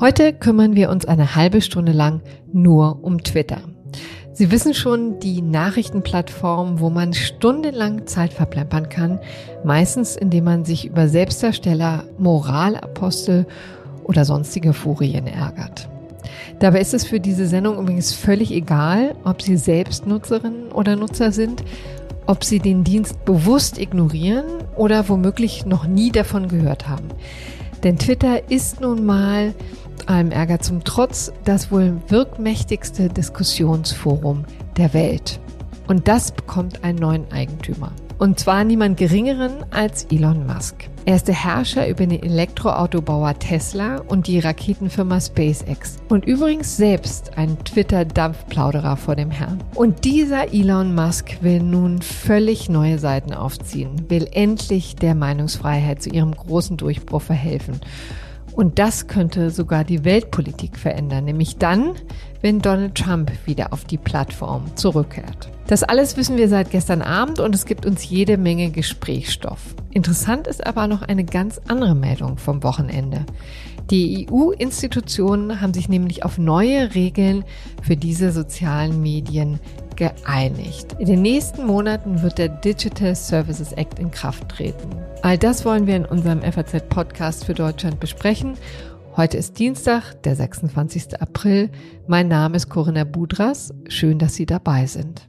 Heute kümmern wir uns eine halbe Stunde lang nur um Twitter. Sie wissen schon, die Nachrichtenplattform, wo man stundenlang Zeit verplempern kann, meistens indem man sich über Selbstdarsteller, Moralapostel oder sonstige Furien ärgert. Dabei ist es für diese Sendung übrigens völlig egal, ob Sie selbst Nutzerinnen oder Nutzer sind, ob Sie den Dienst bewusst ignorieren oder womöglich noch nie davon gehört haben. Denn Twitter ist nun mal allem Ärger zum Trotz das wohl wirkmächtigste Diskussionsforum der Welt. Und das bekommt einen neuen Eigentümer. Und zwar niemand geringeren als Elon Musk. Er ist der Herrscher über den Elektroautobauer Tesla und die Raketenfirma SpaceX. Und übrigens selbst ein Twitter-Dampfplauderer vor dem Herrn. Und dieser Elon Musk will nun völlig neue Seiten aufziehen, will endlich der Meinungsfreiheit zu ihrem großen Durchbruch verhelfen. Und das könnte sogar die Weltpolitik verändern, nämlich dann, wenn Donald Trump wieder auf die Plattform zurückkehrt. Das alles wissen wir seit gestern Abend und es gibt uns jede Menge Gesprächsstoff. Interessant ist aber noch eine ganz andere Meldung vom Wochenende. Die EU-Institutionen haben sich nämlich auf neue Regeln für diese sozialen Medien geeinigt. In den nächsten Monaten wird der Digital Services Act in Kraft treten. All das wollen wir in unserem FAZ-Podcast für Deutschland besprechen. Heute ist Dienstag, der 26. April. Mein Name ist Corinna Budras. Schön, dass Sie dabei sind.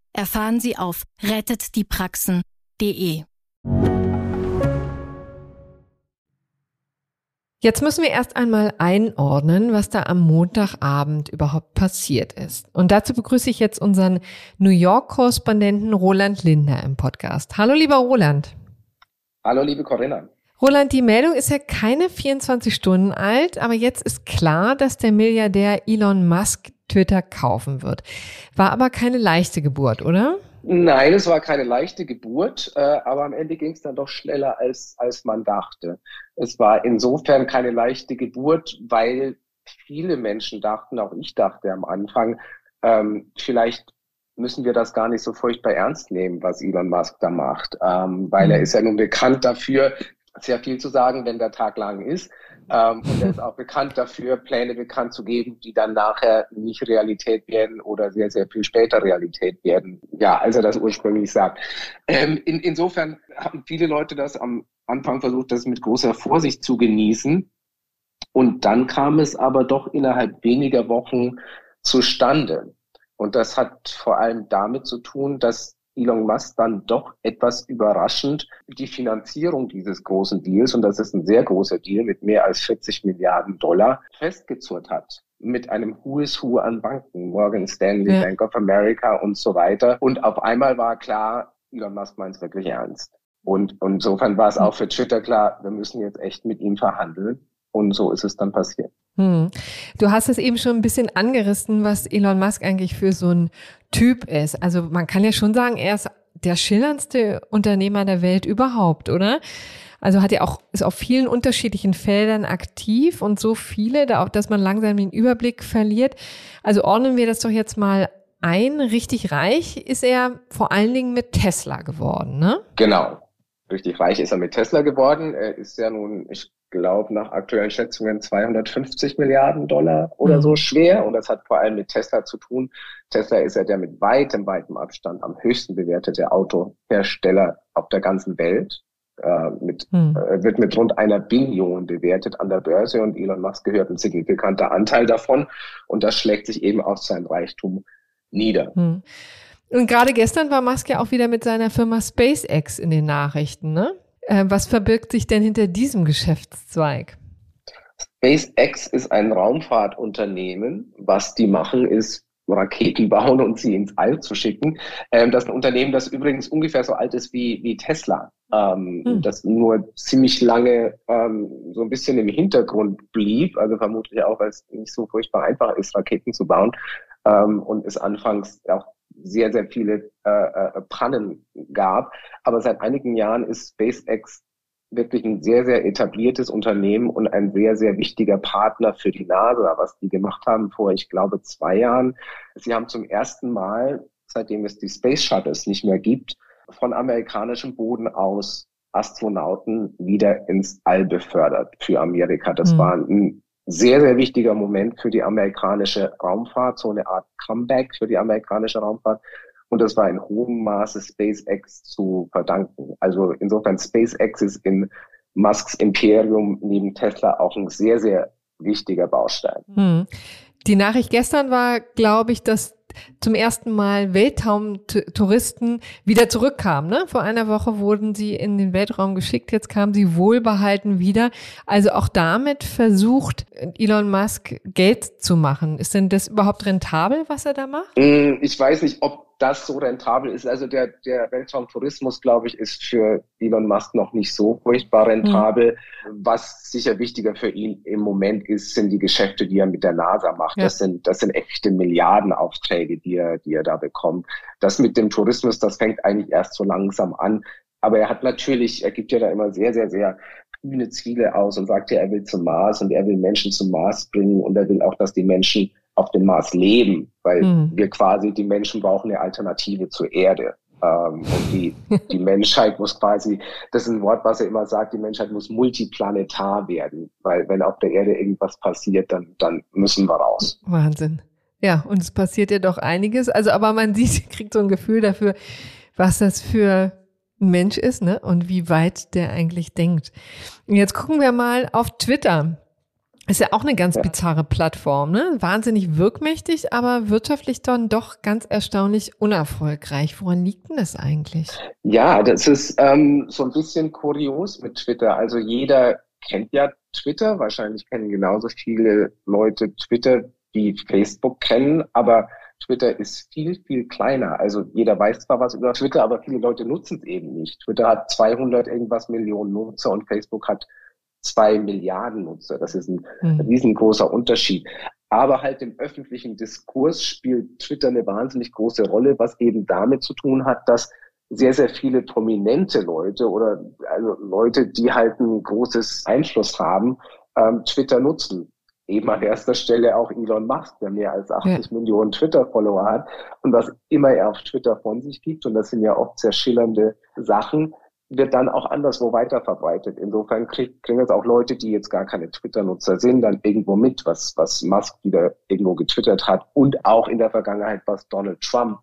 erfahren Sie auf rettetdiepraxen.de. Jetzt müssen wir erst einmal einordnen, was da am Montagabend überhaupt passiert ist. Und dazu begrüße ich jetzt unseren New York-Korrespondenten Roland Lindner im Podcast. Hallo, lieber Roland. Hallo, liebe Corinna. Roland, die Meldung ist ja keine 24 Stunden alt, aber jetzt ist klar, dass der Milliardär Elon Musk Twitter kaufen wird. War aber keine leichte Geburt, oder? Nein, es war keine leichte Geburt, äh, aber am Ende ging es dann doch schneller, als, als man dachte. Es war insofern keine leichte Geburt, weil viele Menschen dachten, auch ich dachte am Anfang, ähm, vielleicht müssen wir das gar nicht so furchtbar ernst nehmen, was Elon Musk da macht, ähm, weil mhm. er ist ja nun bekannt dafür, sehr viel zu sagen, wenn der Tag lang ist. Ähm, und er ist auch bekannt dafür, Pläne bekannt zu geben, die dann nachher nicht Realität werden oder sehr, sehr viel später Realität werden. Ja, als er das ursprünglich sagt. Ähm, in, insofern haben viele Leute das am Anfang versucht, das mit großer Vorsicht zu genießen. Und dann kam es aber doch innerhalb weniger Wochen zustande. Und das hat vor allem damit zu tun, dass Elon Musk dann doch etwas überraschend die Finanzierung dieses großen Deals, und das ist ein sehr großer Deal mit mehr als 40 Milliarden Dollar, festgezurrt hat mit einem Who is Who an Banken, Morgan Stanley, ja. Bank of America und so weiter. Und auf einmal war klar, Elon Musk meint es wirklich ernst. Und, und insofern war es auch für Twitter klar, wir müssen jetzt echt mit ihm verhandeln. Und so ist es dann passiert. Hm. Du hast es eben schon ein bisschen angerissen, was Elon Musk eigentlich für so ein Typ ist. Also man kann ja schon sagen, er ist der schillerndste Unternehmer der Welt überhaupt, oder? Also hat er auch, ist auf vielen unterschiedlichen Feldern aktiv und so viele, dass man langsam den Überblick verliert. Also ordnen wir das doch jetzt mal ein. Richtig reich ist er vor allen Dingen mit Tesla geworden, ne? Genau. Richtig reich ist er mit Tesla geworden. Er ist ja nun, ich glaube, nach aktuellen Schätzungen 250 Milliarden Dollar oder mhm. so schwer. Und das hat vor allem mit Tesla zu tun. Tesla ist ja der mit weitem, weitem Abstand am höchsten bewertete Autohersteller auf der ganzen Welt. Äh, mit, mhm. äh, wird mit rund einer Billion bewertet an der Börse und Elon Musk gehört ein signifikanter Anteil davon. Und das schlägt sich eben auf sein Reichtum nieder. Mhm. Und gerade gestern war Musk ja auch wieder mit seiner Firma SpaceX in den Nachrichten, ne? Äh, was verbirgt sich denn hinter diesem Geschäftszweig? SpaceX ist ein Raumfahrtunternehmen. Was die machen, ist Raketen bauen und sie ins All zu schicken. Ähm, das ist ein Unternehmen, das übrigens ungefähr so alt ist wie, wie Tesla, ähm, hm. das nur ziemlich lange ähm, so ein bisschen im Hintergrund blieb, also vermutlich auch, weil es nicht so furchtbar einfach ist, Raketen zu bauen und es anfangs auch sehr, sehr viele äh, äh, Pannen gab. Aber seit einigen Jahren ist SpaceX wirklich ein sehr, sehr etabliertes Unternehmen und ein sehr, sehr wichtiger Partner für die NASA, was die gemacht haben vor, ich glaube, zwei Jahren. Sie haben zum ersten Mal, seitdem es die Space Shuttles nicht mehr gibt, von amerikanischem Boden aus Astronauten wieder ins All befördert für Amerika. Das mhm. war ein sehr, sehr wichtiger Moment für die amerikanische Raumfahrt, so eine Art Comeback für die amerikanische Raumfahrt. Und das war in hohem Maße SpaceX zu verdanken. Also insofern SpaceX ist in Musks Imperium neben Tesla auch ein sehr, sehr wichtiger Baustein. Hm. Die Nachricht gestern war, glaube ich, dass zum ersten Mal Weltraumtouristen wieder zurückkamen. Ne? Vor einer Woche wurden sie in den Weltraum geschickt, jetzt kamen sie wohlbehalten wieder. Also auch damit versucht Elon Musk Geld zu machen. Ist denn das überhaupt rentabel, was er da macht? Hm, ich weiß nicht, ob das so rentabel ist. Also der, der Weltraumtourismus, glaube ich, ist für Elon Musk noch nicht so furchtbar rentabel. Mhm. Was sicher wichtiger für ihn im Moment ist, sind die Geschäfte, die er mit der NASA macht. Ja. Das sind, das sind echte Milliardenaufträge, die er, die er da bekommt. Das mit dem Tourismus, das fängt eigentlich erst so langsam an. Aber er hat natürlich, er gibt ja da immer sehr, sehr, sehr kühne Ziele aus und sagt ja, er will zum Mars und er will Menschen zum Mars bringen und er will auch, dass die Menschen auf dem Mars leben, weil mhm. wir quasi, die Menschen brauchen eine Alternative zur Erde. Ähm, und die, die Menschheit muss quasi, das ist ein Wort, was er immer sagt, die Menschheit muss multiplanetar werden, weil wenn auf der Erde irgendwas passiert, dann, dann müssen wir raus. Wahnsinn. Ja, und es passiert ja doch einiges. Also, aber man sieht, kriegt so ein Gefühl dafür, was das für ein Mensch ist, ne? Und wie weit der eigentlich denkt. Und jetzt gucken wir mal auf Twitter. Ist ja auch eine ganz ja. bizarre Plattform, ne? Wahnsinnig wirkmächtig, aber wirtschaftlich dann doch ganz erstaunlich unerfolgreich. Woran liegt denn das eigentlich? Ja, das ist ähm, so ein bisschen kurios mit Twitter. Also jeder kennt ja Twitter. Wahrscheinlich kennen genauso viele Leute Twitter, wie Facebook kennen, aber Twitter ist viel, viel kleiner. Also jeder weiß zwar was über Twitter, aber viele Leute nutzen es eben nicht. Twitter hat 200 irgendwas Millionen Nutzer und Facebook hat zwei Milliarden Nutzer. Das ist ein mhm. riesengroßer Unterschied. Aber halt im öffentlichen Diskurs spielt Twitter eine wahnsinnig große Rolle, was eben damit zu tun hat, dass sehr, sehr viele prominente Leute oder also Leute, die halt ein großes Einfluss haben, ähm, Twitter nutzen. Eben an erster Stelle auch Elon Musk, der mehr als 80 ja. Millionen Twitter-Follower hat und was immer er auf Twitter von sich gibt. Und das sind ja oft sehr schillernde Sachen wird dann auch anderswo weiterverbreitet. Insofern krieg, kriegen jetzt auch Leute, die jetzt gar keine Twitter-Nutzer sind, dann irgendwo mit, was, was Musk wieder irgendwo getwittert hat und auch in der Vergangenheit, was Donald Trump,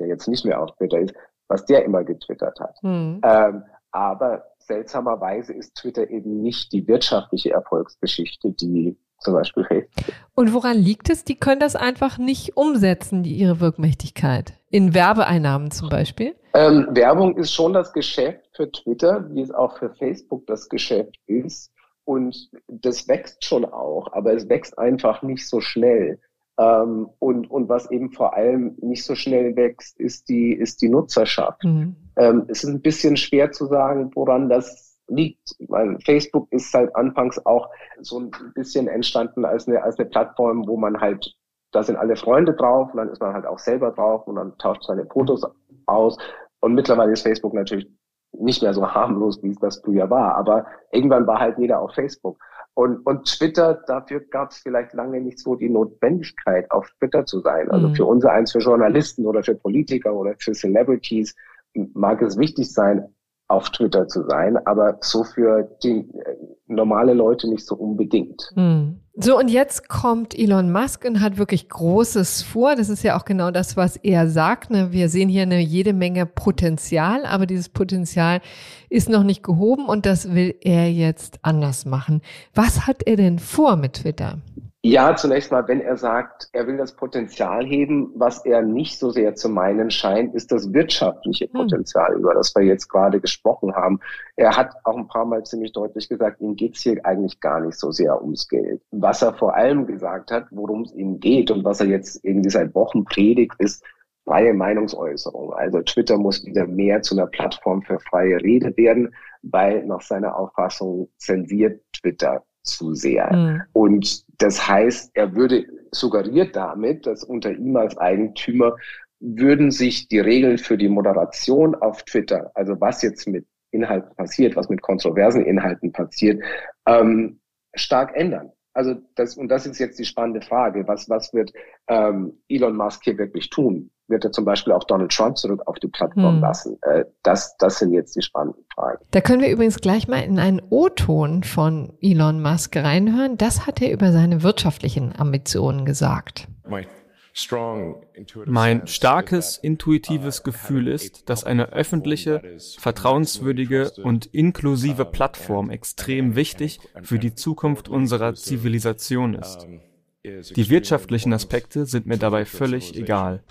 der jetzt nicht mehr auf Twitter ist, was der immer getwittert hat. Mhm. Ähm, aber seltsamerweise ist Twitter eben nicht die wirtschaftliche Erfolgsgeschichte, die zum Beispiel Facebook. Und woran liegt es? Die können das einfach nicht umsetzen, die, ihre Wirkmächtigkeit. In Werbeeinnahmen zum Beispiel? Ähm, Werbung ist schon das Geschäft für Twitter, wie es auch für Facebook das Geschäft ist. Und das wächst schon auch, aber es wächst einfach nicht so schnell. Ähm, und, und was eben vor allem nicht so schnell wächst, ist die, ist die Nutzerschaft. Mhm. Ähm, es ist ein bisschen schwer zu sagen, woran das liegt. Meine, Facebook ist halt anfangs auch so ein bisschen entstanden als eine, als eine Plattform, wo man halt, da sind alle Freunde drauf und dann ist man halt auch selber drauf und dann tauscht seine Fotos aus. Und mittlerweile ist Facebook natürlich nicht mehr so harmlos, wie es das früher war. Aber irgendwann war halt jeder auf Facebook. Und, und Twitter, dafür gab es vielleicht lange nicht so die Notwendigkeit, auf Twitter zu sein. Also mhm. für unser eins, für Journalisten oder für Politiker oder für Celebrities mag es wichtig sein, auf Twitter zu sein, aber so für die äh, normale Leute nicht so unbedingt. Hm. So, und jetzt kommt Elon Musk und hat wirklich Großes vor. Das ist ja auch genau das, was er sagt. Ne? Wir sehen hier eine jede Menge Potenzial, aber dieses Potenzial ist noch nicht gehoben und das will er jetzt anders machen. Was hat er denn vor mit Twitter? Ja, zunächst mal, wenn er sagt, er will das Potenzial heben, was er nicht so sehr zu meinen scheint, ist das wirtschaftliche hm. Potenzial, hm. über das wir jetzt gerade gesprochen haben. Er hat auch ein paar Mal ziemlich deutlich gesagt, ihm geht's hier eigentlich gar nicht so sehr ums Geld. Was er vor allem gesagt hat, worum es ihm geht und was er jetzt irgendwie seit Wochen predigt, ist freie Meinungsäußerung. Also Twitter muss wieder mehr zu einer Plattform für freie Rede werden, weil nach seiner Auffassung zensiert Twitter zu sehr. Mhm. Und das heißt, er würde suggeriert damit, dass unter ihm als Eigentümer würden sich die Regeln für die Moderation auf Twitter, also was jetzt mit Inhalten passiert, was mit kontroversen Inhalten passiert, ähm, stark ändern. Also das, und das ist jetzt die spannende Frage. Was, was wird ähm, Elon Musk hier wirklich tun? Wird er zum Beispiel auch Donald Trump zurück auf die Plattform hm. lassen? Äh, das, das sind jetzt die spannenden Fragen. Da können wir übrigens gleich mal in einen O-Ton von Elon Musk reinhören. Das hat er über seine wirtschaftlichen Ambitionen gesagt. Right. Mein starkes intuitives Gefühl ist, dass eine öffentliche, vertrauenswürdige und inklusive Plattform extrem wichtig für die Zukunft unserer Zivilisation ist. Die wirtschaftlichen Aspekte sind mir dabei völlig egal.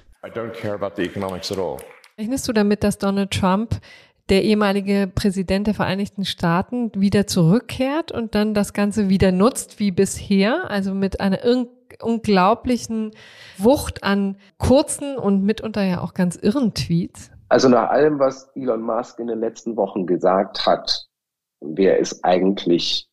Rechnest du damit, dass Donald Trump der ehemalige Präsident der Vereinigten Staaten wieder zurückkehrt und dann das Ganze wieder nutzt wie bisher, also mit einer unglaublichen Wucht an kurzen und mitunter ja auch ganz irren Tweets? Also nach allem, was Elon Musk in den letzten Wochen gesagt hat, wäre es eigentlich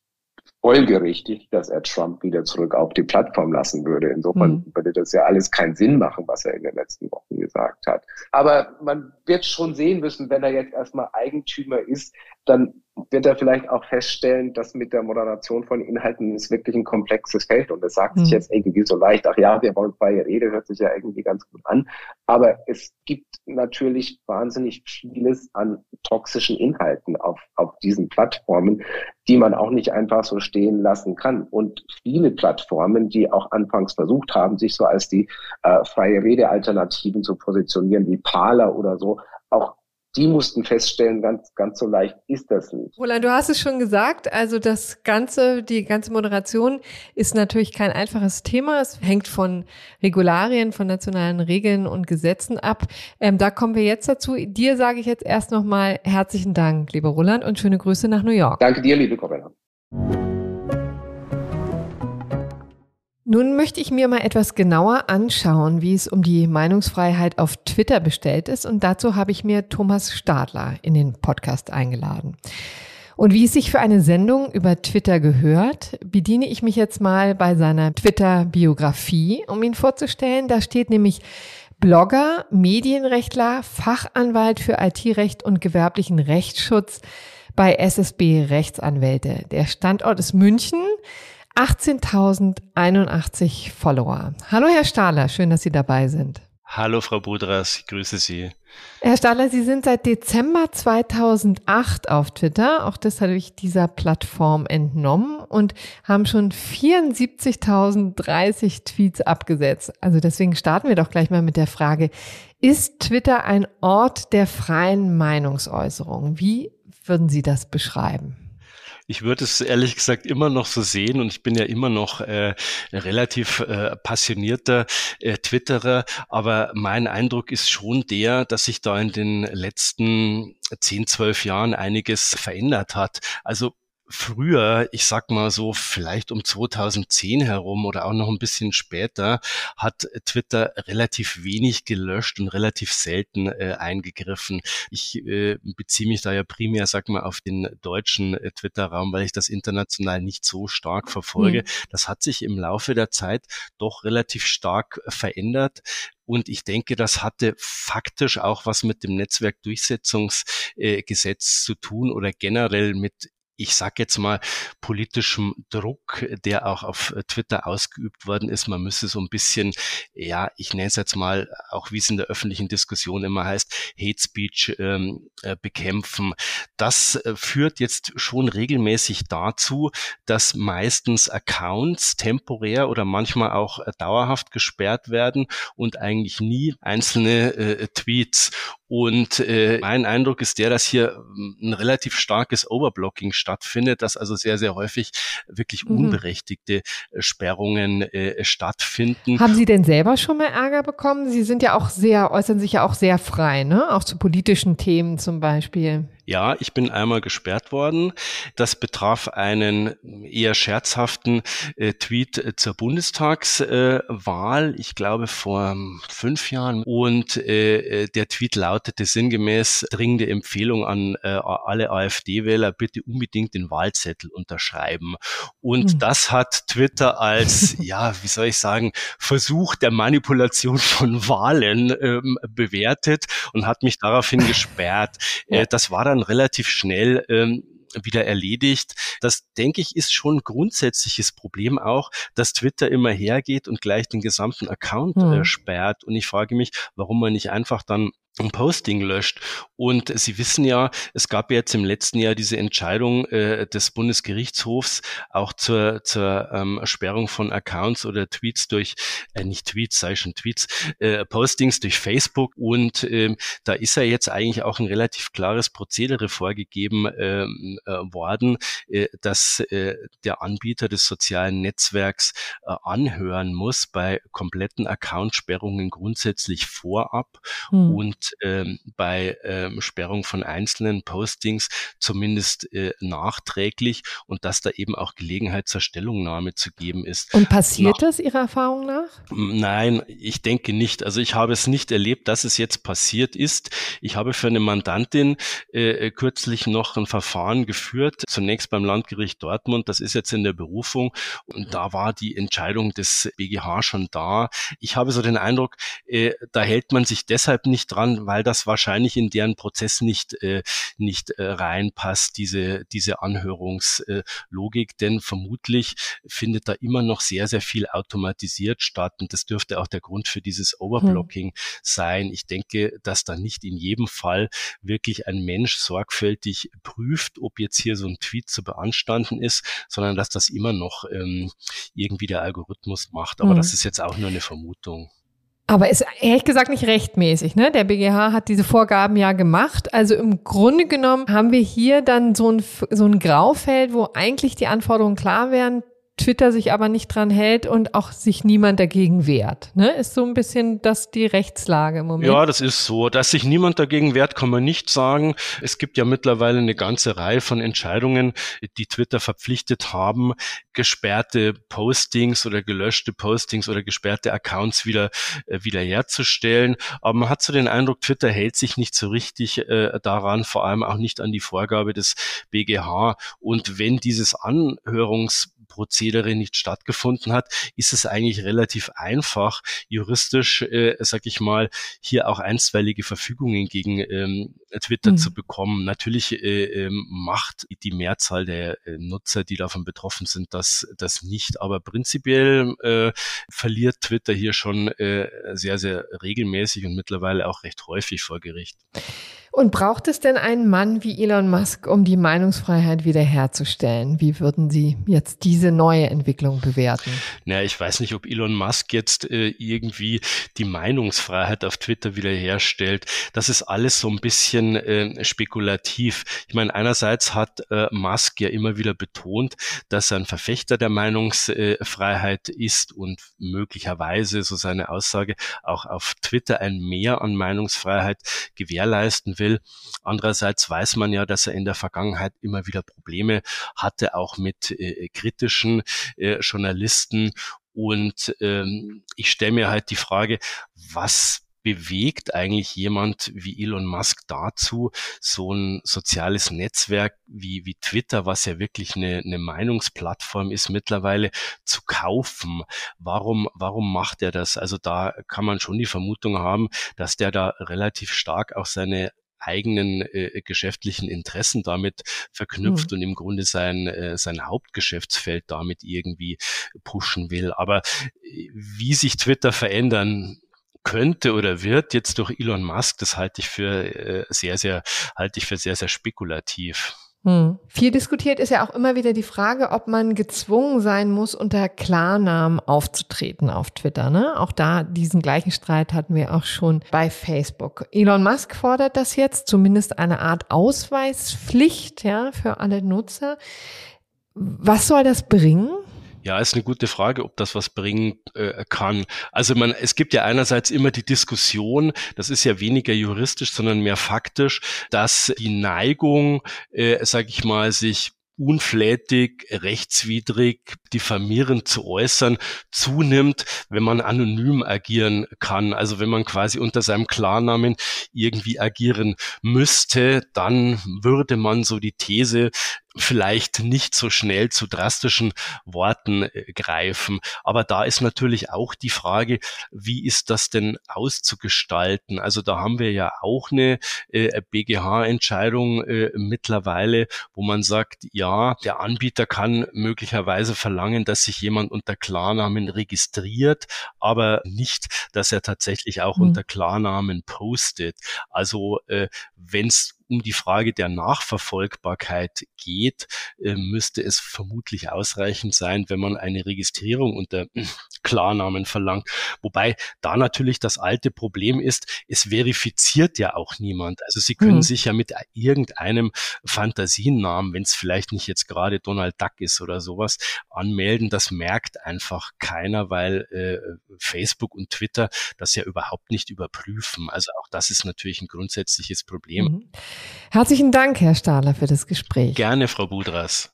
folgerichtig, dass er Trump wieder zurück auf die Plattform lassen würde. Insofern mhm. würde das ja alles keinen Sinn machen, was er in den letzten Wochen gesagt hat. Aber man wird schon sehen müssen, wenn er jetzt erstmal Eigentümer ist, dann wird er vielleicht auch feststellen, dass mit der Moderation von Inhalten es wirklich ein komplexes Feld und das sagt mhm. sich jetzt irgendwie so leicht, ach ja, wir wollen freie Rede, hört sich ja irgendwie ganz gut an. Aber es gibt natürlich wahnsinnig vieles an toxischen Inhalten auf, auf diesen Plattformen, die man auch nicht einfach so stehen lassen kann. Und viele Plattformen, die auch anfangs versucht haben, sich so als die äh, freie Rede-Alternativen zu positionieren, wie Parler oder so, auch die mussten feststellen, ganz, ganz so leicht ist das nicht. Roland, du hast es schon gesagt, also das Ganze, die ganze Moderation ist natürlich kein einfaches Thema. Es hängt von Regularien, von nationalen Regeln und Gesetzen ab. Ähm, da kommen wir jetzt dazu. Dir sage ich jetzt erst nochmal herzlichen Dank, lieber Roland, und schöne Grüße nach New York. Danke dir, liebe Corinna. Nun möchte ich mir mal etwas genauer anschauen, wie es um die Meinungsfreiheit auf Twitter bestellt ist. Und dazu habe ich mir Thomas Stadler in den Podcast eingeladen. Und wie es sich für eine Sendung über Twitter gehört, bediene ich mich jetzt mal bei seiner Twitter-Biografie, um ihn vorzustellen. Da steht nämlich Blogger, Medienrechtler, Fachanwalt für IT-Recht und gewerblichen Rechtsschutz bei SSB Rechtsanwälte. Der Standort ist München. 18.081 Follower. Hallo Herr Stahler, schön, dass Sie dabei sind. Hallo Frau Budras, ich grüße Sie. Herr Stahler, Sie sind seit Dezember 2008 auf Twitter, auch das habe ich dieser Plattform entnommen und haben schon 74.030 Tweets abgesetzt. Also deswegen starten wir doch gleich mal mit der Frage, ist Twitter ein Ort der freien Meinungsäußerung? Wie würden Sie das beschreiben? Ich würde es ehrlich gesagt immer noch so sehen und ich bin ja immer noch äh, relativ äh, passionierter äh, Twitterer, aber mein Eindruck ist schon der, dass sich da in den letzten zehn, zwölf Jahren einiges verändert hat. Also früher, ich sag mal so vielleicht um 2010 herum oder auch noch ein bisschen später, hat Twitter relativ wenig gelöscht und relativ selten äh, eingegriffen. Ich äh, beziehe mich da ja primär, sag mal, auf den deutschen äh, Twitter-Raum, weil ich das international nicht so stark verfolge. Mhm. Das hat sich im Laufe der Zeit doch relativ stark verändert. Und ich denke, das hatte faktisch auch was mit dem Netzwerkdurchsetzungsgesetz zu tun oder generell mit ich sage jetzt mal, politischem Druck, der auch auf äh, Twitter ausgeübt worden ist. Man müsse so ein bisschen, ja, ich nenne es jetzt mal, auch wie es in der öffentlichen Diskussion immer heißt, Hate Speech ähm, äh, bekämpfen. Das äh, führt jetzt schon regelmäßig dazu, dass meistens Accounts temporär oder manchmal auch äh, dauerhaft gesperrt werden und eigentlich nie einzelne äh, Tweets. Und äh, mein Eindruck ist der, dass hier ähm, ein relativ starkes Overblocking stattfindet stattfindet, dass also sehr, sehr häufig wirklich mhm. unberechtigte Sperrungen äh, stattfinden. Haben Sie denn selber schon mal Ärger bekommen? Sie sind ja auch sehr, äußern sich ja auch sehr frei, ne? Auch zu politischen Themen zum Beispiel. Ja, ich bin einmal gesperrt worden. Das betraf einen eher scherzhaften äh, Tweet äh, zur Bundestagswahl, äh, ich glaube vor fünf Jahren. Und äh, der Tweet lautete sinngemäß dringende Empfehlung an alle AfD-Wähler, bitte unbedingt den Wahlzettel unterschreiben. Und mhm. das hat Twitter als, ja, wie soll ich sagen, Versuch der Manipulation von Wahlen ähm, bewertet und hat mich daraufhin gesperrt. Äh, das war dann dann relativ schnell ähm, wieder erledigt. Das, denke ich, ist schon ein grundsätzliches Problem auch, dass Twitter immer hergeht und gleich den gesamten Account äh, hm. sperrt. Und ich frage mich, warum man nicht einfach dann ein Posting löscht. Und Sie wissen ja, es gab jetzt im letzten Jahr diese Entscheidung äh, des Bundesgerichtshofs auch zur, zur ähm, Sperrung von Accounts oder Tweets durch, äh, nicht Tweets, sei schon Tweets, äh, Postings durch Facebook. Und ähm, da ist ja jetzt eigentlich auch ein relativ klares Prozedere vorgegeben ähm, äh, worden, äh, dass äh, der Anbieter des sozialen Netzwerks äh, anhören muss bei kompletten Accountsperrungen grundsätzlich vorab hm. und ähm, bei ähm, Sperrung von einzelnen Postings zumindest äh, nachträglich und dass da eben auch Gelegenheit zur Stellungnahme zu geben ist. Und passiert nach, das Ihrer Erfahrung nach? Nein, ich denke nicht. Also ich habe es nicht erlebt, dass es jetzt passiert ist. Ich habe für eine Mandantin äh, kürzlich noch ein Verfahren geführt, zunächst beim Landgericht Dortmund, das ist jetzt in der Berufung und da war die Entscheidung des BGH schon da. Ich habe so den Eindruck, äh, da hält man sich deshalb nicht dran, weil das wahrscheinlich in deren Prozess nicht, äh, nicht äh, reinpasst, diese, diese Anhörungslogik, denn vermutlich findet da immer noch sehr, sehr viel automatisiert statt und das dürfte auch der Grund für dieses Overblocking hm. sein. Ich denke, dass da nicht in jedem Fall wirklich ein Mensch sorgfältig prüft, ob jetzt hier so ein Tweet zu beanstanden ist, sondern dass das immer noch ähm, irgendwie der Algorithmus macht. Aber hm. das ist jetzt auch nur eine Vermutung. Aber ist ehrlich gesagt nicht rechtmäßig, ne? Der BGH hat diese Vorgaben ja gemacht. Also im Grunde genommen haben wir hier dann so ein, so ein Graufeld, wo eigentlich die Anforderungen klar wären. Twitter sich aber nicht dran hält und auch sich niemand dagegen wehrt. Ne? Ist so ein bisschen das die Rechtslage im Moment. Ja, das ist so. Dass sich niemand dagegen wehrt, kann man nicht sagen. Es gibt ja mittlerweile eine ganze Reihe von Entscheidungen, die Twitter verpflichtet haben, gesperrte Postings oder gelöschte Postings oder gesperrte Accounts wieder äh, wiederherzustellen. Aber man hat so den Eindruck, Twitter hält sich nicht so richtig äh, daran, vor allem auch nicht an die Vorgabe des BGH. Und wenn dieses Anhörungs Prozedere nicht stattgefunden hat, ist es eigentlich relativ einfach, juristisch, äh, sag ich mal, hier auch einstweilige Verfügungen gegen ähm, Twitter mhm. zu bekommen. Natürlich äh, ähm, macht die Mehrzahl der äh, Nutzer, die davon betroffen sind, das, das nicht. Aber prinzipiell äh, verliert Twitter hier schon äh, sehr, sehr regelmäßig und mittlerweile auch recht häufig vor Gericht. Und braucht es denn einen Mann wie Elon Musk, um die Meinungsfreiheit wiederherzustellen? Wie würden Sie jetzt diese neue Entwicklung bewerten? Naja, ich weiß nicht, ob Elon Musk jetzt äh, irgendwie die Meinungsfreiheit auf Twitter wiederherstellt. Das ist alles so ein bisschen äh, spekulativ. Ich meine, einerseits hat äh, Musk ja immer wieder betont, dass er ein Verfechter der Meinungsfreiheit ist und möglicherweise, so seine Aussage, auch auf Twitter ein Mehr an Meinungsfreiheit gewährleisten will will. Andererseits weiß man ja, dass er in der Vergangenheit immer wieder Probleme hatte, auch mit äh, kritischen äh, Journalisten. Und ähm, ich stelle mir halt die Frage, was bewegt eigentlich jemand wie Elon Musk dazu, so ein soziales Netzwerk wie, wie Twitter, was ja wirklich eine, eine Meinungsplattform ist, mittlerweile zu kaufen? Warum, warum macht er das? Also da kann man schon die Vermutung haben, dass der da relativ stark auch seine eigenen äh, geschäftlichen Interessen damit verknüpft mhm. und im Grunde sein, äh, sein Hauptgeschäftsfeld damit irgendwie pushen will. Aber äh, wie sich Twitter verändern könnte oder wird jetzt durch Elon Musk, das halte ich für äh, sehr, sehr, halte ich für sehr, sehr spekulativ. Hm. Viel diskutiert ist ja auch immer wieder die Frage, ob man gezwungen sein muss, unter Klarnamen aufzutreten auf Twitter. Ne? Auch da diesen gleichen Streit hatten wir auch schon bei Facebook. Elon Musk fordert das jetzt, zumindest eine Art Ausweispflicht ja, für alle Nutzer. Was soll das bringen? Ja, ist eine gute Frage, ob das was bringen äh, kann. Also man, es gibt ja einerseits immer die Diskussion, das ist ja weniger juristisch, sondern mehr faktisch, dass die Neigung, äh, sage ich mal, sich unflätig, rechtswidrig, diffamierend zu äußern, zunimmt, wenn man anonym agieren kann. Also wenn man quasi unter seinem Klarnamen irgendwie agieren müsste, dann würde man so die These vielleicht nicht so schnell zu drastischen Worten äh, greifen. Aber da ist natürlich auch die Frage, wie ist das denn auszugestalten? Also da haben wir ja auch eine äh, BGH-Entscheidung äh, mittlerweile, wo man sagt, ja, der Anbieter kann möglicherweise verlangen, dass sich jemand unter Klarnamen registriert, aber nicht, dass er tatsächlich auch mhm. unter Klarnamen postet. Also äh, wenn es um die Frage der Nachverfolgbarkeit geht, äh, müsste es vermutlich ausreichend sein, wenn man eine Registrierung unter Klarnamen verlangt. Wobei da natürlich das alte Problem ist, es verifiziert ja auch niemand. Also Sie können mhm. sich ja mit irgendeinem Fantasienamen, wenn es vielleicht nicht jetzt gerade Donald Duck ist oder sowas, anmelden. Das merkt einfach keiner, weil äh, Facebook und Twitter das ja überhaupt nicht überprüfen. Also auch das ist natürlich ein grundsätzliches Problem. Mhm. Herzlichen Dank, Herr Stahler, für das Gespräch. Gerne, Frau Budras.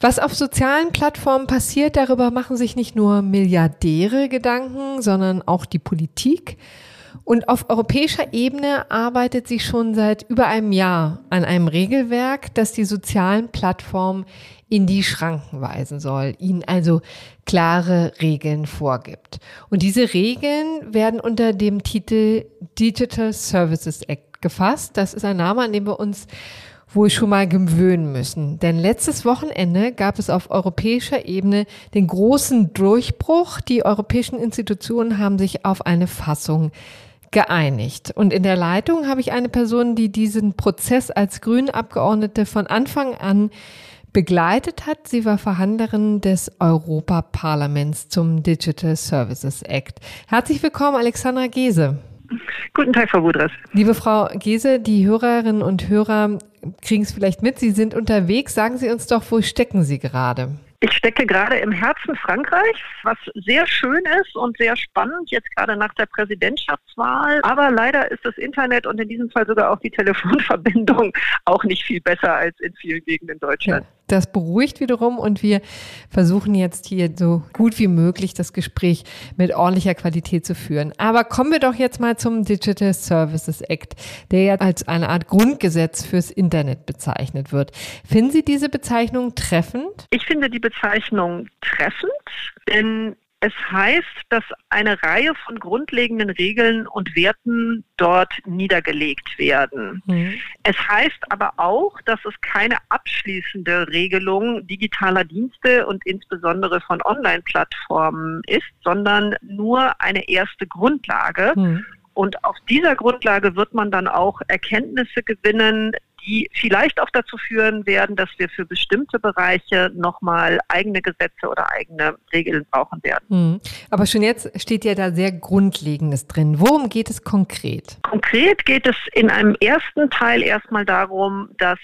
Was auf sozialen Plattformen passiert, darüber machen sich nicht nur Milliardäre Gedanken, sondern auch die Politik. Und auf europäischer Ebene arbeitet sie schon seit über einem Jahr an einem Regelwerk, das die sozialen Plattformen in die Schranken weisen soll, ihnen also klare Regeln vorgibt. Und diese Regeln werden unter dem Titel Digital Services Act gefasst. Das ist ein Name, an dem wir uns wohl schon mal gewöhnen müssen. Denn letztes Wochenende gab es auf europäischer Ebene den großen Durchbruch. Die europäischen Institutionen haben sich auf eine Fassung geeinigt. Und in der Leitung habe ich eine Person, die diesen Prozess als Grünabgeordnete von Anfang an begleitet hat. Sie war Verhandlerin des Europaparlaments zum Digital Services Act. Herzlich willkommen, Alexandra Gese. Guten Tag, Frau Budras. Liebe Frau Gese, die Hörerinnen und Hörer kriegen es vielleicht mit. Sie sind unterwegs. Sagen Sie uns doch, wo stecken Sie gerade? Ich stecke gerade im Herzen Frankreichs, was sehr schön ist und sehr spannend, jetzt gerade nach der Präsidentschaftswahl. Aber leider ist das Internet und in diesem Fall sogar auch die Telefonverbindung auch nicht viel besser als in vielen Gegenden Deutschlands. Ja, das beruhigt wiederum und wir versuchen jetzt hier so gut wie möglich das Gespräch mit ordentlicher Qualität zu führen. Aber kommen wir doch jetzt mal zum Digital Services Act, der ja als eine Art Grundgesetz fürs Internet bezeichnet wird. Finden Sie diese Bezeichnung treffend? Ich finde die Bezeichnung treffend, denn es heißt, dass eine Reihe von grundlegenden Regeln und Werten dort niedergelegt werden. Mhm. Es heißt aber auch, dass es keine abschließende Regelung digitaler Dienste und insbesondere von Online-Plattformen ist, sondern nur eine erste Grundlage. Mhm. Und auf dieser Grundlage wird man dann auch Erkenntnisse gewinnen, die vielleicht auch dazu führen werden, dass wir für bestimmte Bereiche nochmal eigene Gesetze oder eigene Regeln brauchen werden. Hm. Aber schon jetzt steht ja da sehr Grundlegendes drin. Worum geht es konkret? Konkret geht es in einem ersten Teil erstmal darum, dass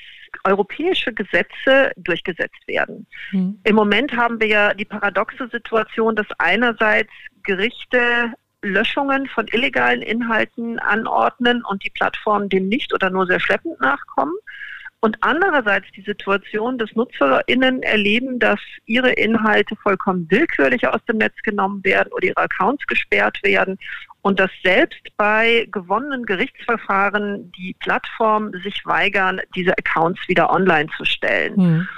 europäische Gesetze durchgesetzt werden. Hm. Im Moment haben wir ja die paradoxe Situation, dass einerseits Gerichte Löschungen von illegalen Inhalten anordnen und die Plattformen dem nicht oder nur sehr schleppend nachkommen. Und andererseits die Situation, dass NutzerInnen erleben, dass ihre Inhalte vollkommen willkürlich aus dem Netz genommen werden oder ihre Accounts gesperrt werden und dass selbst bei gewonnenen Gerichtsverfahren die Plattformen sich weigern, diese Accounts wieder online zu stellen. Hm.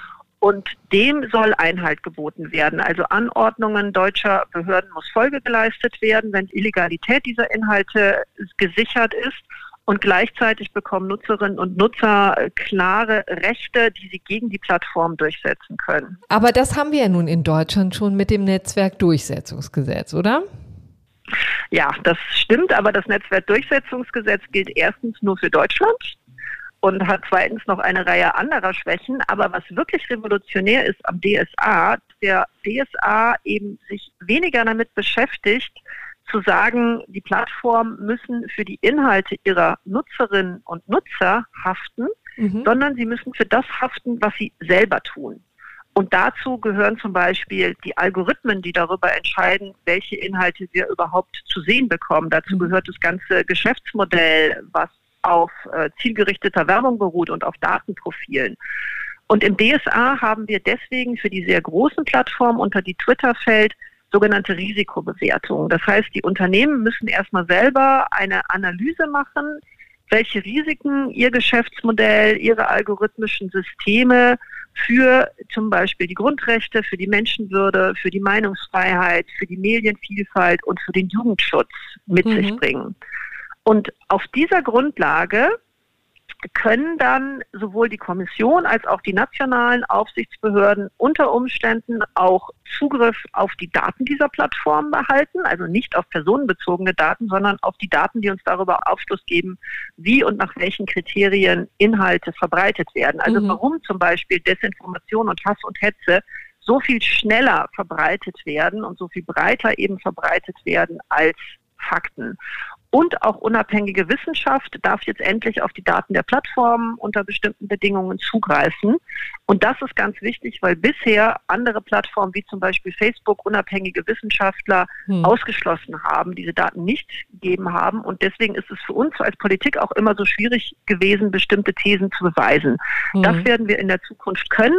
Und dem soll Einhalt geboten werden. Also Anordnungen deutscher Behörden muss Folge geleistet werden, wenn Illegalität dieser Inhalte gesichert ist. Und gleichzeitig bekommen Nutzerinnen und Nutzer klare Rechte, die sie gegen die Plattform durchsetzen können. Aber das haben wir ja nun in Deutschland schon mit dem Netzwerkdurchsetzungsgesetz, oder? Ja, das stimmt, aber das Netzwerkdurchsetzungsgesetz gilt erstens nur für Deutschland und hat zweitens noch eine Reihe anderer Schwächen. Aber was wirklich revolutionär ist am DSA, der DSA eben sich weniger damit beschäftigt, zu sagen, die Plattformen müssen für die Inhalte ihrer Nutzerinnen und Nutzer haften, mhm. sondern sie müssen für das haften, was sie selber tun. Und dazu gehören zum Beispiel die Algorithmen, die darüber entscheiden, welche Inhalte wir überhaupt zu sehen bekommen. Dazu mhm. gehört das ganze Geschäftsmodell, was auf äh, zielgerichteter Werbung beruht und auf Datenprofilen. Und im DSA haben wir deswegen für die sehr großen Plattformen, unter die Twitter fällt, sogenannte Risikobewertung. Das heißt, die Unternehmen müssen erstmal selber eine Analyse machen, welche Risiken ihr Geschäftsmodell, ihre algorithmischen Systeme für zum Beispiel die Grundrechte, für die Menschenwürde, für die Meinungsfreiheit, für die Medienvielfalt und für den Jugendschutz mit mhm. sich bringen. Und auf dieser Grundlage können dann sowohl die Kommission als auch die nationalen Aufsichtsbehörden unter Umständen auch Zugriff auf die Daten dieser Plattformen behalten, also nicht auf personenbezogene Daten, sondern auf die Daten, die uns darüber Aufschluss geben, wie und nach welchen Kriterien Inhalte verbreitet werden. Also mhm. warum zum Beispiel Desinformation und Hass und Hetze so viel schneller verbreitet werden und so viel breiter eben verbreitet werden als Fakten. Und auch unabhängige Wissenschaft darf jetzt endlich auf die Daten der Plattformen unter bestimmten Bedingungen zugreifen. Und das ist ganz wichtig, weil bisher andere Plattformen wie zum Beispiel Facebook unabhängige Wissenschaftler hm. ausgeschlossen haben, diese Daten nicht gegeben haben. Und deswegen ist es für uns als Politik auch immer so schwierig gewesen, bestimmte Thesen zu beweisen. Hm. Das werden wir in der Zukunft können.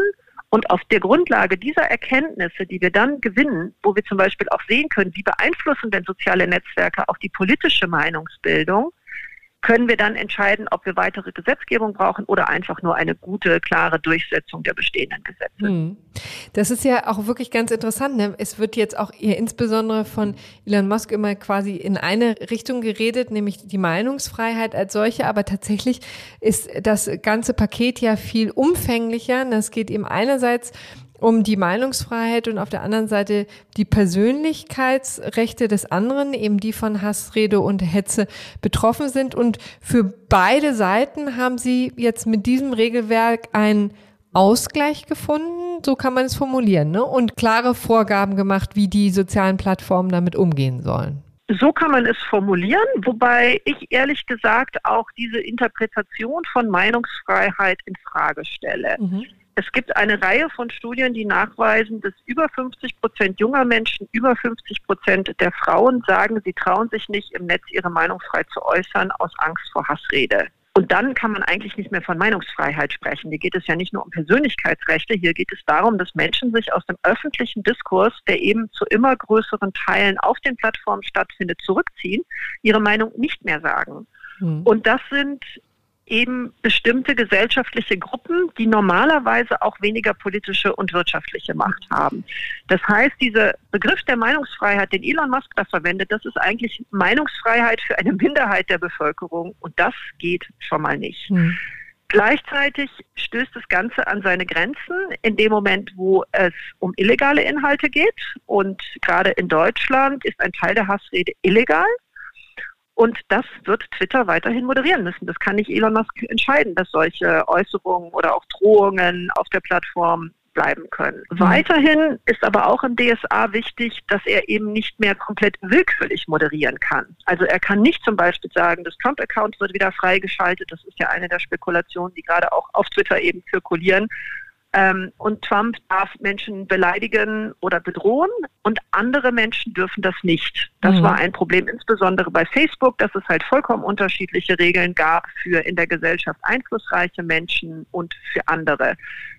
Und auf der Grundlage dieser Erkenntnisse, die wir dann gewinnen, wo wir zum Beispiel auch sehen können, wie beeinflussen denn soziale Netzwerke auch die politische Meinungsbildung, können wir dann entscheiden, ob wir weitere Gesetzgebung brauchen oder einfach nur eine gute, klare Durchsetzung der bestehenden Gesetze. Hm. Das ist ja auch wirklich ganz interessant. Ne? Es wird jetzt auch eher insbesondere von Elon Musk immer quasi in eine Richtung geredet, nämlich die Meinungsfreiheit als solche. Aber tatsächlich ist das ganze Paket ja viel umfänglicher. Es geht eben einerseits um die Meinungsfreiheit und auf der anderen Seite die Persönlichkeitsrechte des anderen, eben die von Hassrede und Hetze betroffen sind. Und für beide Seiten haben Sie jetzt mit diesem Regelwerk einen Ausgleich gefunden, so kann man es formulieren, ne? und klare Vorgaben gemacht, wie die sozialen Plattformen damit umgehen sollen. So kann man es formulieren, wobei ich ehrlich gesagt auch diese Interpretation von Meinungsfreiheit in Frage stelle. Mhm. Es gibt eine Reihe von Studien, die nachweisen, dass über 50 Prozent junger Menschen, über 50 Prozent der Frauen sagen, sie trauen sich nicht im Netz ihre Meinung frei zu äußern aus Angst vor Hassrede. Und dann kann man eigentlich nicht mehr von Meinungsfreiheit sprechen. Hier geht es ja nicht nur um Persönlichkeitsrechte, hier geht es darum, dass Menschen sich aus dem öffentlichen Diskurs, der eben zu immer größeren Teilen auf den Plattformen stattfindet, zurückziehen, ihre Meinung nicht mehr sagen. Mhm. Und das sind eben bestimmte gesellschaftliche Gruppen, die normalerweise auch weniger politische und wirtschaftliche Macht haben. Das heißt, dieser Begriff der Meinungsfreiheit, den Elon Musk da verwendet, das ist eigentlich Meinungsfreiheit für eine Minderheit der Bevölkerung und das geht schon mal nicht. Hm. Gleichzeitig stößt das Ganze an seine Grenzen in dem Moment, wo es um illegale Inhalte geht. Und gerade in Deutschland ist ein Teil der Hassrede illegal. Und das wird Twitter weiterhin moderieren müssen. Das kann nicht Elon Musk entscheiden, dass solche Äußerungen oder auch Drohungen auf der Plattform bleiben können. Mhm. Weiterhin ist aber auch im DSA wichtig, dass er eben nicht mehr komplett willkürlich moderieren kann. Also er kann nicht zum Beispiel sagen, das Trump-Account wird wieder freigeschaltet. Das ist ja eine der Spekulationen, die gerade auch auf Twitter eben zirkulieren. Ähm, und Trump darf Menschen beleidigen oder bedrohen und andere Menschen dürfen das nicht. Das mhm. war ein Problem, insbesondere bei Facebook, dass es halt vollkommen unterschiedliche Regeln gab für in der Gesellschaft einflussreiche Menschen und für andere.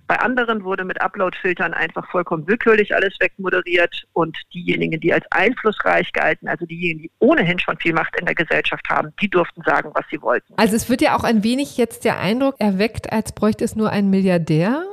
Bei anderen wurde mit Upload-Filtern einfach vollkommen willkürlich alles wegmoderiert und diejenigen, die als einflussreich galten, also diejenigen, die ohnehin schon viel Macht in der Gesellschaft haben, die durften sagen, was sie wollten. Also es wird ja auch ein wenig jetzt der Eindruck erweckt, als bräuchte es nur einen Milliardär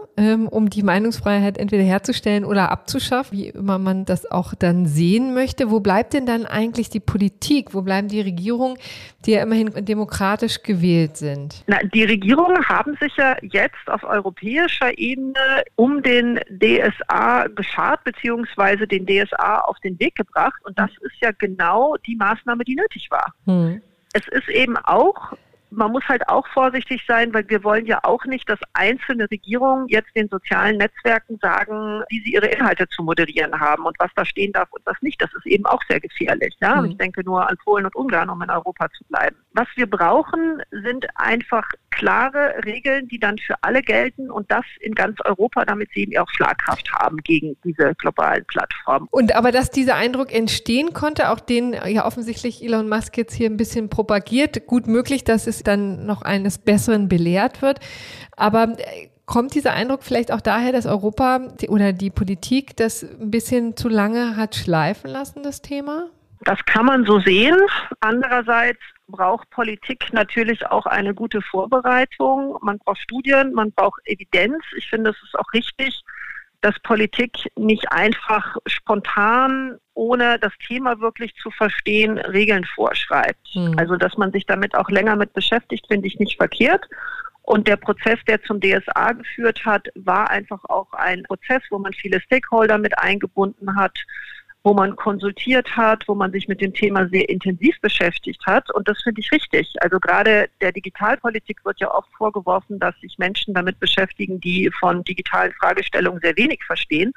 um die Meinungsfreiheit entweder herzustellen oder abzuschaffen, wie immer man das auch dann sehen möchte. Wo bleibt denn dann eigentlich die Politik? Wo bleiben die Regierungen, die ja immerhin demokratisch gewählt sind? Na, die Regierungen haben sich ja jetzt auf europäischer Ebene um den DSA geschart, beziehungsweise den DSA auf den Weg gebracht. Und das ist ja genau die Maßnahme, die nötig war. Hm. Es ist eben auch man muss halt auch vorsichtig sein, weil wir wollen ja auch nicht, dass einzelne Regierungen jetzt den sozialen Netzwerken sagen, wie sie ihre Inhalte zu moderieren haben und was da stehen darf und was nicht. Das ist eben auch sehr gefährlich. Ja? Mhm. Ich denke nur an Polen und Ungarn, um in Europa zu bleiben. Was wir brauchen, sind einfach klare Regeln, die dann für alle gelten und das in ganz Europa, damit sie eben auch Schlagkraft haben gegen diese globalen Plattformen. Und aber dass dieser Eindruck entstehen konnte, auch den ja offensichtlich Elon Musk jetzt hier ein bisschen propagiert, gut möglich, dass es dann noch eines Besseren belehrt wird. Aber äh, kommt dieser Eindruck vielleicht auch daher, dass Europa oder die Politik das ein bisschen zu lange hat schleifen lassen, das Thema? Das kann man so sehen. Andererseits braucht Politik natürlich auch eine gute Vorbereitung. Man braucht Studien, man braucht Evidenz. Ich finde, es ist auch richtig, dass Politik nicht einfach spontan, ohne das Thema wirklich zu verstehen, Regeln vorschreibt. Mhm. Also, dass man sich damit auch länger mit beschäftigt, finde ich nicht verkehrt. Und der Prozess, der zum DSA geführt hat, war einfach auch ein Prozess, wo man viele Stakeholder mit eingebunden hat wo man konsultiert hat, wo man sich mit dem Thema sehr intensiv beschäftigt hat. Und das finde ich richtig. Also gerade der Digitalpolitik wird ja oft vorgeworfen, dass sich Menschen damit beschäftigen, die von digitalen Fragestellungen sehr wenig verstehen.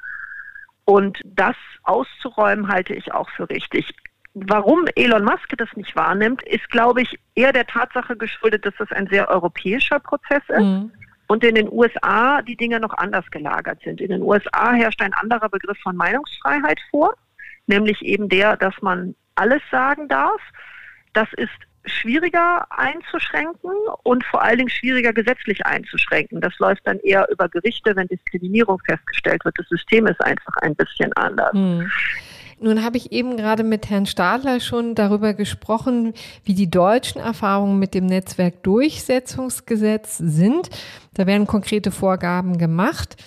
Und das auszuräumen halte ich auch für richtig. Warum Elon Musk das nicht wahrnimmt, ist, glaube ich, eher der Tatsache geschuldet, dass das ein sehr europäischer Prozess ist. Mhm. Und in den USA die Dinge noch anders gelagert sind. In den USA herrscht ein anderer Begriff von Meinungsfreiheit vor nämlich eben der, dass man alles sagen darf. Das ist schwieriger einzuschränken und vor allen Dingen schwieriger gesetzlich einzuschränken. Das läuft dann eher über Gerichte, wenn Diskriminierung festgestellt wird. Das System ist einfach ein bisschen anders. Hm. Nun habe ich eben gerade mit Herrn Stadler schon darüber gesprochen, wie die deutschen Erfahrungen mit dem Netzwerkdurchsetzungsgesetz sind. Da werden konkrete Vorgaben gemacht.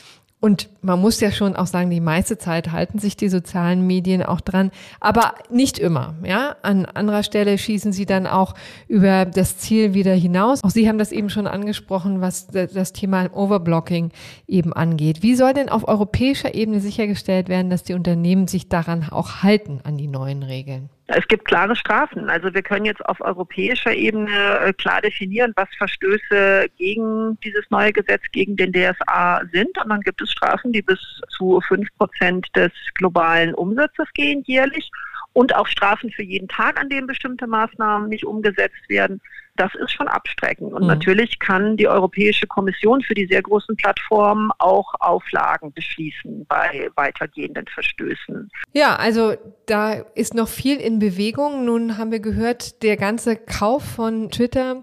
Und man muss ja schon auch sagen, die meiste Zeit halten sich die sozialen Medien auch dran, aber nicht immer. Ja, an anderer Stelle schießen sie dann auch über das Ziel wieder hinaus. Auch Sie haben das eben schon angesprochen, was das Thema Overblocking eben angeht. Wie soll denn auf europäischer Ebene sichergestellt werden, dass die Unternehmen sich daran auch halten an die neuen Regeln? Es gibt klare Strafen. Also wir können jetzt auf europäischer Ebene äh, klar definieren, was Verstöße gegen dieses neue Gesetz, gegen den DSA sind. Und dann gibt es Strafen, die bis zu fünf Prozent des globalen Umsatzes gehen jährlich und auch Strafen für jeden Tag, an dem bestimmte Maßnahmen nicht umgesetzt werden. Das ist schon abstreckend. Und mhm. natürlich kann die Europäische Kommission für die sehr großen Plattformen auch Auflagen beschließen bei weitergehenden Verstößen. Ja, also da ist noch viel in Bewegung. Nun haben wir gehört, der ganze Kauf von Twitter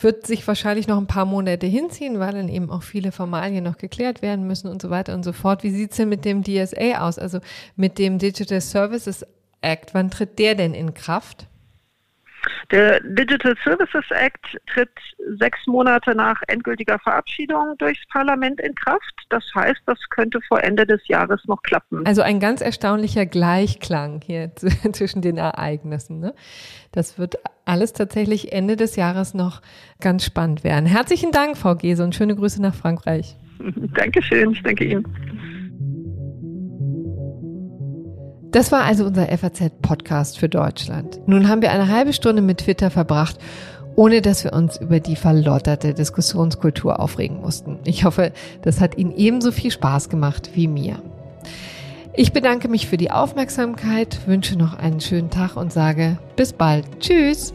wird sich wahrscheinlich noch ein paar Monate hinziehen, weil dann eben auch viele Formalien noch geklärt werden müssen und so weiter und so fort. Wie sieht's denn mit dem DSA aus, also mit dem Digital Services Act. Wann tritt der denn in Kraft? Der Digital Services Act tritt sechs Monate nach endgültiger Verabschiedung durchs Parlament in Kraft. Das heißt, das könnte vor Ende des Jahres noch klappen. Also ein ganz erstaunlicher Gleichklang hier zwischen den Ereignissen. Ne? Das wird alles tatsächlich Ende des Jahres noch ganz spannend werden. Herzlichen Dank, Frau Gese, und schöne Grüße nach Frankreich. Dankeschön, ich danke Ihnen. Das war also unser FAZ-Podcast für Deutschland. Nun haben wir eine halbe Stunde mit Twitter verbracht, ohne dass wir uns über die verlotterte Diskussionskultur aufregen mussten. Ich hoffe, das hat Ihnen ebenso viel Spaß gemacht wie mir. Ich bedanke mich für die Aufmerksamkeit, wünsche noch einen schönen Tag und sage bis bald. Tschüss!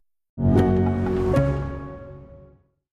you